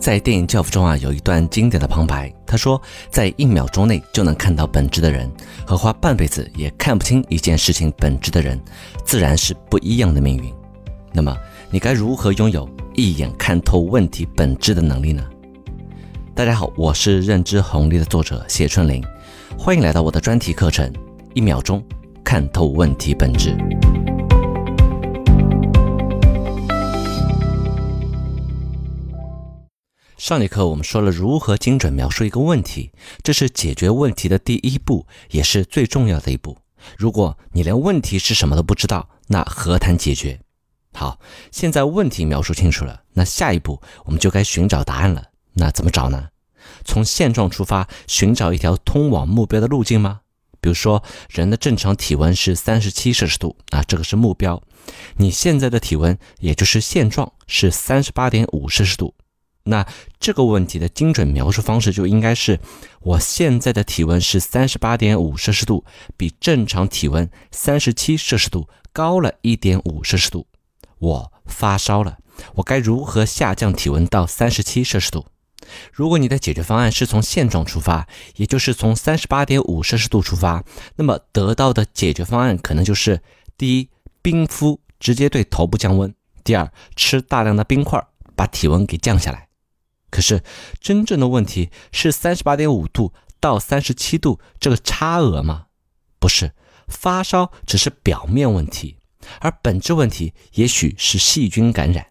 在电影《教父》中啊，有一段经典的旁白，他说：“在一秒钟内就能看到本质的人，和花半辈子也看不清一件事情本质的人，自然是不一样的命运。”那么，你该如何拥有一眼看透问题本质的能力呢？大家好，我是认知红利的作者谢春林，欢迎来到我的专题课程《一秒钟看透问题本质》。上节课我们说了如何精准描述一个问题，这是解决问题的第一步，也是最重要的一步。如果你连问题是什么都不知道，那何谈解决？好，现在问题描述清楚了，那下一步我们就该寻找答案了。那怎么找呢？从现状出发，寻找一条通往目标的路径吗？比如说，人的正常体温是三十七摄氏度，啊，这个是目标。你现在的体温，也就是现状，是三十八点五摄氏度。那这个问题的精准描述方式就应该是：我现在的体温是三十八点五摄氏度，比正常体温三十七摄氏度高了一点五摄氏度。我发烧了，我该如何下降体温到三十七摄氏度？如果你的解决方案是从现状出发，也就是从三十八点五摄氏度出发，那么得到的解决方案可能就是：第一，冰敷，直接对头部降温；第二，吃大量的冰块，把体温给降下来。可是，真正的问题是三十八点五度到三十七度这个差额吗？不是，发烧只是表面问题，而本质问题也许是细菌感染。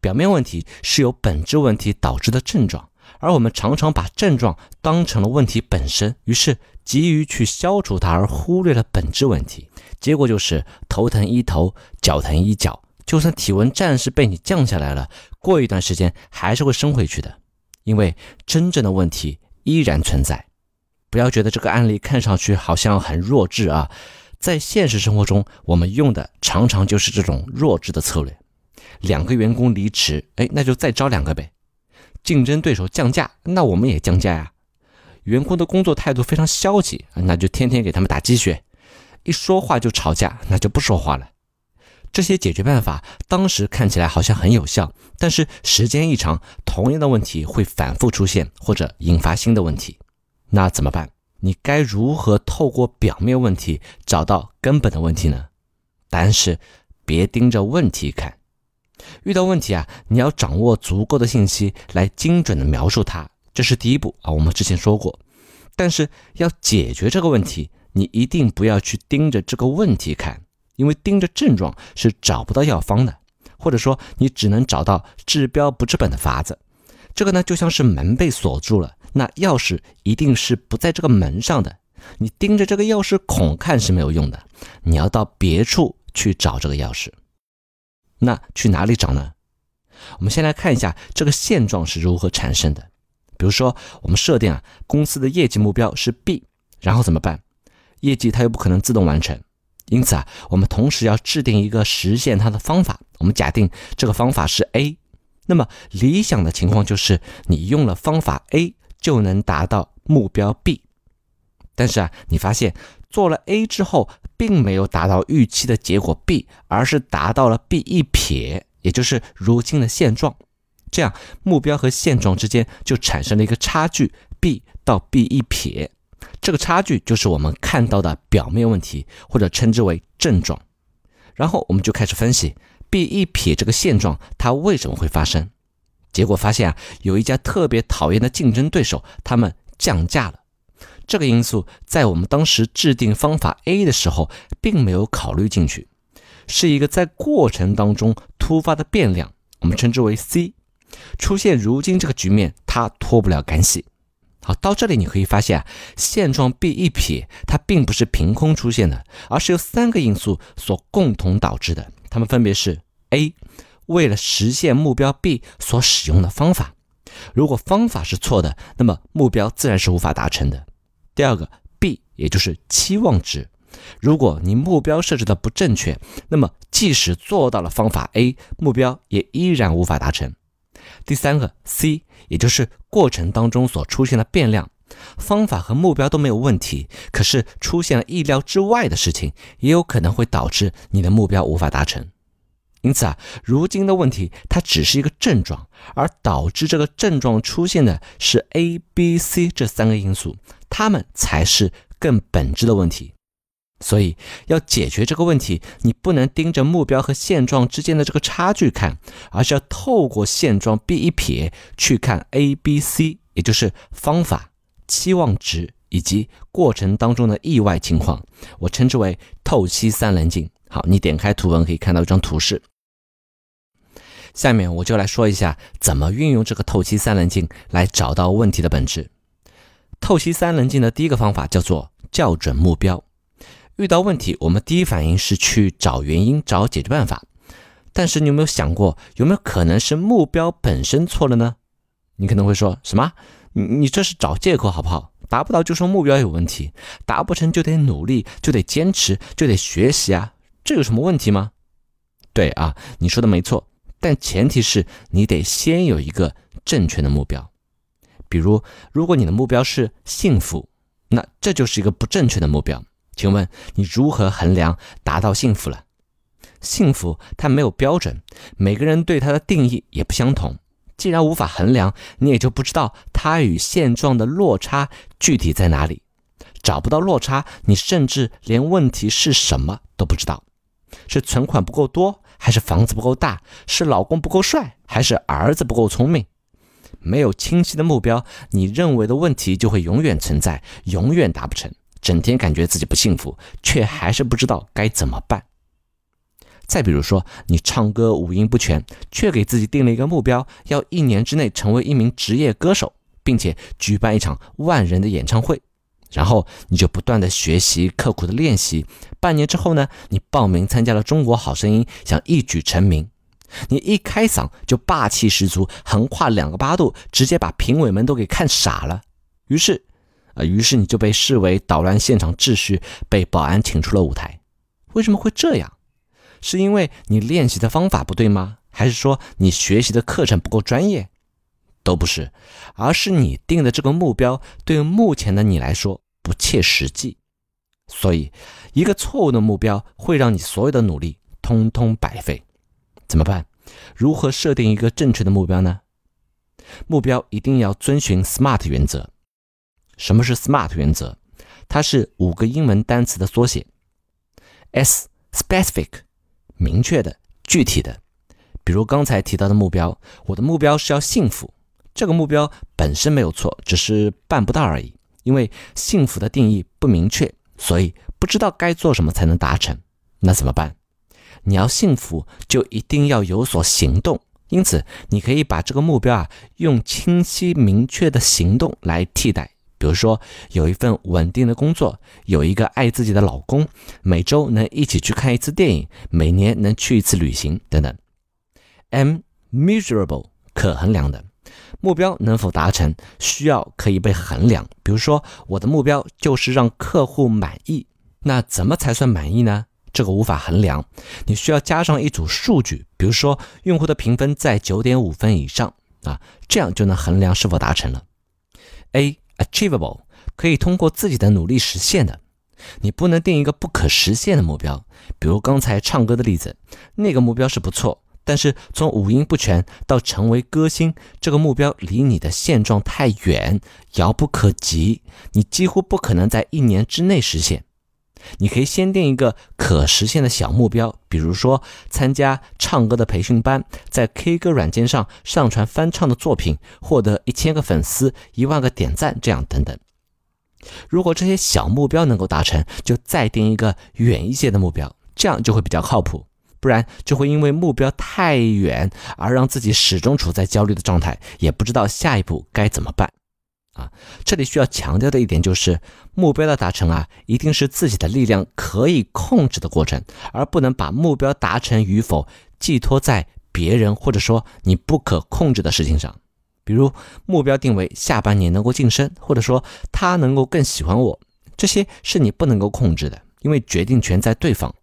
表面问题是由本质问题导致的症状，而我们常常把症状当成了问题本身，于是急于去消除它，而忽略了本质问题，结果就是头疼医头，脚疼医脚。就算体温暂时被你降下来了，过一段时间还是会升回去的，因为真正的问题依然存在。不要觉得这个案例看上去好像很弱智啊，在现实生活中，我们用的常常就是这种弱智的策略。两个员工离职，哎，那就再招两个呗。竞争对手降价，那我们也降价呀。员工的工作态度非常消极，那就天天给他们打鸡血。一说话就吵架，那就不说话了。这些解决办法当时看起来好像很有效，但是时间一长，同样的问题会反复出现，或者引发新的问题。那怎么办？你该如何透过表面问题找到根本的问题呢？答案是：别盯着问题看。遇到问题啊，你要掌握足够的信息来精准的描述它，这是第一步啊。我们之前说过，但是要解决这个问题，你一定不要去盯着这个问题看。因为盯着症状是找不到药方的，或者说你只能找到治标不治本的法子。这个呢，就像是门被锁住了，那钥匙一定是不在这个门上的。你盯着这个钥匙孔看是没有用的，你要到别处去找这个钥匙。那去哪里找呢？我们先来看一下这个现状是如何产生的。比如说，我们设定啊，公司的业绩目标是 B，然后怎么办？业绩它又不可能自动完成。因此啊，我们同时要制定一个实现它的方法。我们假定这个方法是 A，那么理想的情况就是你用了方法 A 就能达到目标 B。但是啊，你发现做了 A 之后，并没有达到预期的结果 B，而是达到了 B 一撇，也就是如今的现状。这样目标和现状之间就产生了一个差距，B 到 B 一撇。这个差距就是我们看到的表面问题，或者称之为症状。然后我们就开始分析 B 一撇这个现状，它为什么会发生？结果发现啊，有一家特别讨厌的竞争对手，他们降价了。这个因素在我们当时制定方法 A 的时候，并没有考虑进去，是一个在过程当中突发的变量，我们称之为 C。出现如今这个局面，它脱不了干系。好，到这里你可以发现啊，现状 B 一撇，它并不是凭空出现的，而是由三个因素所共同导致的。它们分别是：A，为了实现目标 B 所使用的方法，如果方法是错的，那么目标自然是无法达成的。第二个，B，也就是期望值，如果你目标设置的不正确，那么即使做到了方法 A，目标也依然无法达成。第三个 C，也就是过程当中所出现的变量，方法和目标都没有问题，可是出现了意料之外的事情，也有可能会导致你的目标无法达成。因此啊，如今的问题它只是一个症状，而导致这个症状出现的是 A、B、C 这三个因素，它们才是更本质的问题。所以要解决这个问题，你不能盯着目标和现状之间的这个差距看，而是要透过现状避一撇去看 A、B、C，也就是方法、期望值以及过程当中的意外情况。我称之为透析三棱镜。好，你点开图文可以看到一张图示。下面我就来说一下怎么运用这个透析三棱镜来找到问题的本质。透析三棱镜的第一个方法叫做校准目标。遇到问题，我们第一反应是去找原因、找解决办法。但是你有没有想过，有没有可能是目标本身错了呢？你可能会说什么？你你这是找借口好不好？达不到就说目标有问题，达不成就得努力，就得坚持，就得学习啊。这有什么问题吗？对啊，你说的没错，但前提是你得先有一个正确的目标。比如，如果你的目标是幸福，那这就是一个不正确的目标。请问你如何衡量达到幸福了？幸福它没有标准，每个人对它的定义也不相同。既然无法衡量，你也就不知道它与现状的落差具体在哪里。找不到落差，你甚至连问题是什么都不知道。是存款不够多，还是房子不够大？是老公不够帅，还是儿子不够聪明？没有清晰的目标，你认为的问题就会永远存在，永远达不成。整天感觉自己不幸福，却还是不知道该怎么办。再比如说，你唱歌五音不全，却给自己定了一个目标，要一年之内成为一名职业歌手，并且举办一场万人的演唱会。然后你就不断的学习，刻苦的练习。半年之后呢，你报名参加了《中国好声音》，想一举成名。你一开嗓就霸气十足，横跨两个八度，直接把评委们都给看傻了。于是，啊，于是你就被视为捣乱现场秩序，被保安请出了舞台。为什么会这样？是因为你练习的方法不对吗？还是说你学习的课程不够专业？都不是，而是你定的这个目标对目前的你来说。不切实际，所以一个错误的目标会让你所有的努力通通白费。怎么办？如何设定一个正确的目标呢？目标一定要遵循 SMART 原则。什么是 SMART 原则？它是五个英文单词的缩写。S specific 明确的、具体的。比如刚才提到的目标，我的目标是要幸福。这个目标本身没有错，只是办不到而已。因为幸福的定义不明确，所以不知道该做什么才能达成。那怎么办？你要幸福，就一定要有所行动。因此，你可以把这个目标啊，用清晰明确的行动来替代。比如说，有一份稳定的工作，有一个爱自己的老公，每周能一起去看一次电影，每年能去一次旅行，等等。M measurable 可衡量的。目标能否达成，需要可以被衡量。比如说，我的目标就是让客户满意，那怎么才算满意呢？这个无法衡量，你需要加上一组数据，比如说用户的评分在九点五分以上啊，这样就能衡量是否达成了。A achievable 可以通过自己的努力实现的，你不能定一个不可实现的目标。比如刚才唱歌的例子，那个目标是不错。但是从五音不全到成为歌星，这个目标离你的现状太远，遥不可及，你几乎不可能在一年之内实现。你可以先定一个可实现的小目标，比如说参加唱歌的培训班，在 K 歌软件上上传翻唱的作品，获得一千个粉丝、一万个点赞，这样等等。如果这些小目标能够达成，就再定一个远一些的目标，这样就会比较靠谱。不然就会因为目标太远而让自己始终处在焦虑的状态，也不知道下一步该怎么办。啊，这里需要强调的一点就是，目标的达成啊，一定是自己的力量可以控制的过程，而不能把目标达成与否寄托在别人或者说你不可控制的事情上。比如目标定为下半年能够晋升，或者说他能够更喜欢我，这些是你不能够控制的，因为决定权在对方。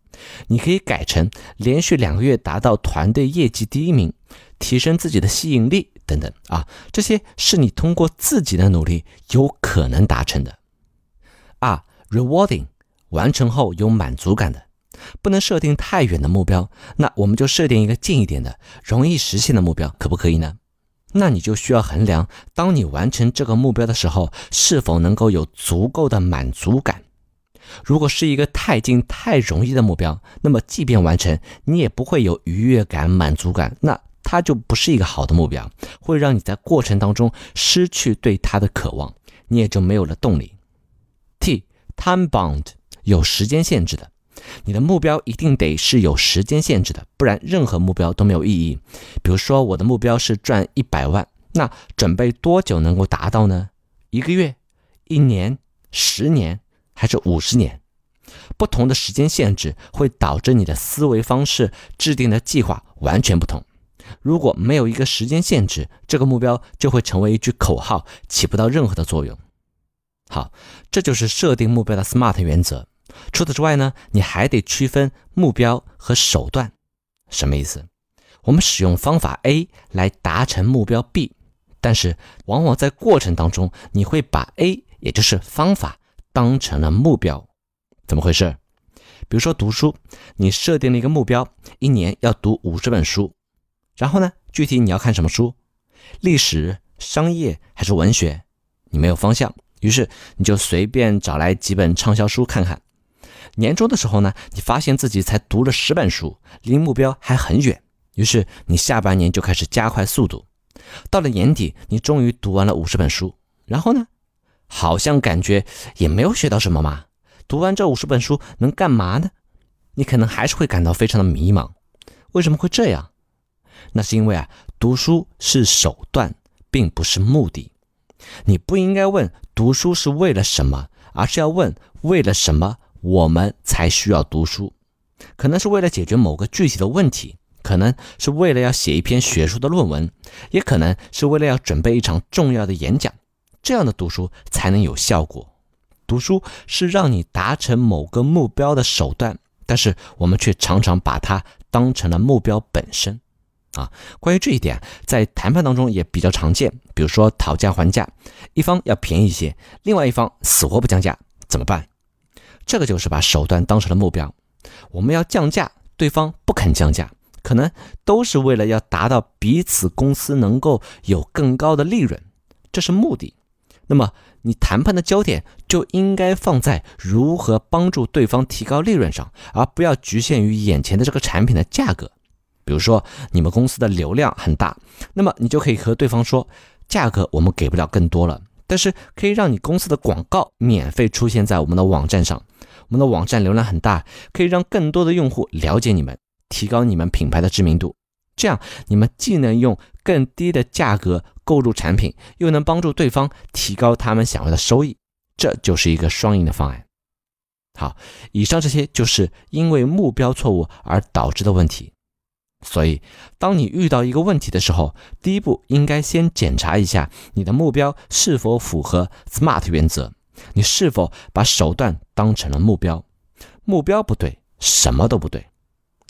你可以改成连续两个月达到团队业绩第一名，提升自己的吸引力等等啊，这些是你通过自己的努力有可能达成的。二，rewarding，完成后有满足感的，不能设定太远的目标，那我们就设定一个近一点的、容易实现的目标，可不可以呢？那你就需要衡量，当你完成这个目标的时候，是否能够有足够的满足感。如果是一个太近、太容易的目标，那么即便完成，你也不会有愉悦感、满足感，那它就不是一个好的目标，会让你在过程当中失去对它的渴望，你也就没有了动力。T time bound 有时间限制的。你的目标一定得是有时间限制的，不然任何目标都没有意义。比如说，我的目标是赚一百万，那准备多久能够达到呢？一个月、一年、十年，还是五十年？不同的时间限制会导致你的思维方式、制定的计划完全不同。如果没有一个时间限制，这个目标就会成为一句口号，起不到任何的作用。好，这就是设定目标的 SMART 原则。除此之外呢，你还得区分目标和手段，什么意思？我们使用方法 A 来达成目标 B，但是往往在过程当中，你会把 A 也就是方法当成了目标，怎么回事？比如说读书，你设定了一个目标，一年要读五十本书，然后呢，具体你要看什么书？历史、商业还是文学？你没有方向，于是你就随便找来几本畅销书看看。年终的时候呢，你发现自己才读了十本书，离目标还很远。于是你下半年就开始加快速度。到了年底，你终于读完了五十本书，然后呢，好像感觉也没有学到什么嘛。读完这五十本书能干嘛呢？你可能还是会感到非常的迷茫。为什么会这样？那是因为啊，读书是手段，并不是目的。你不应该问读书是为了什么，而是要问为了什么。我们才需要读书，可能是为了解决某个具体的问题，可能是为了要写一篇学术的论文，也可能是为了要准备一场重要的演讲。这样的读书才能有效果。读书是让你达成某个目标的手段，但是我们却常常把它当成了目标本身。啊，关于这一点，在谈判当中也比较常见。比如说讨价还价，一方要便宜一些，另外一方死活不降价，怎么办？这个就是把手段当成了目标，我们要降价，对方不肯降价，可能都是为了要达到彼此公司能够有更高的利润，这是目的。那么你谈判的焦点就应该放在如何帮助对方提高利润上，而不要局限于眼前的这个产品的价格。比如说你们公司的流量很大，那么你就可以和对方说，价格我们给不了更多了。但是可以让你公司的广告免费出现在我们的网站上，我们的网站流量很大，可以让更多的用户了解你们，提高你们品牌的知名度。这样你们既能用更低的价格购入产品，又能帮助对方提高他们想要的收益，这就是一个双赢的方案。好，以上这些就是因为目标错误而导致的问题。所以，当你遇到一个问题的时候，第一步应该先检查一下你的目标是否符合 SMART 原则，你是否把手段当成了目标？目标不对，什么都不对。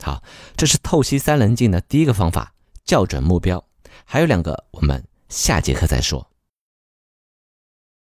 好，这是透析三棱镜的第一个方法，校准目标。还有两个，我们下节课再说。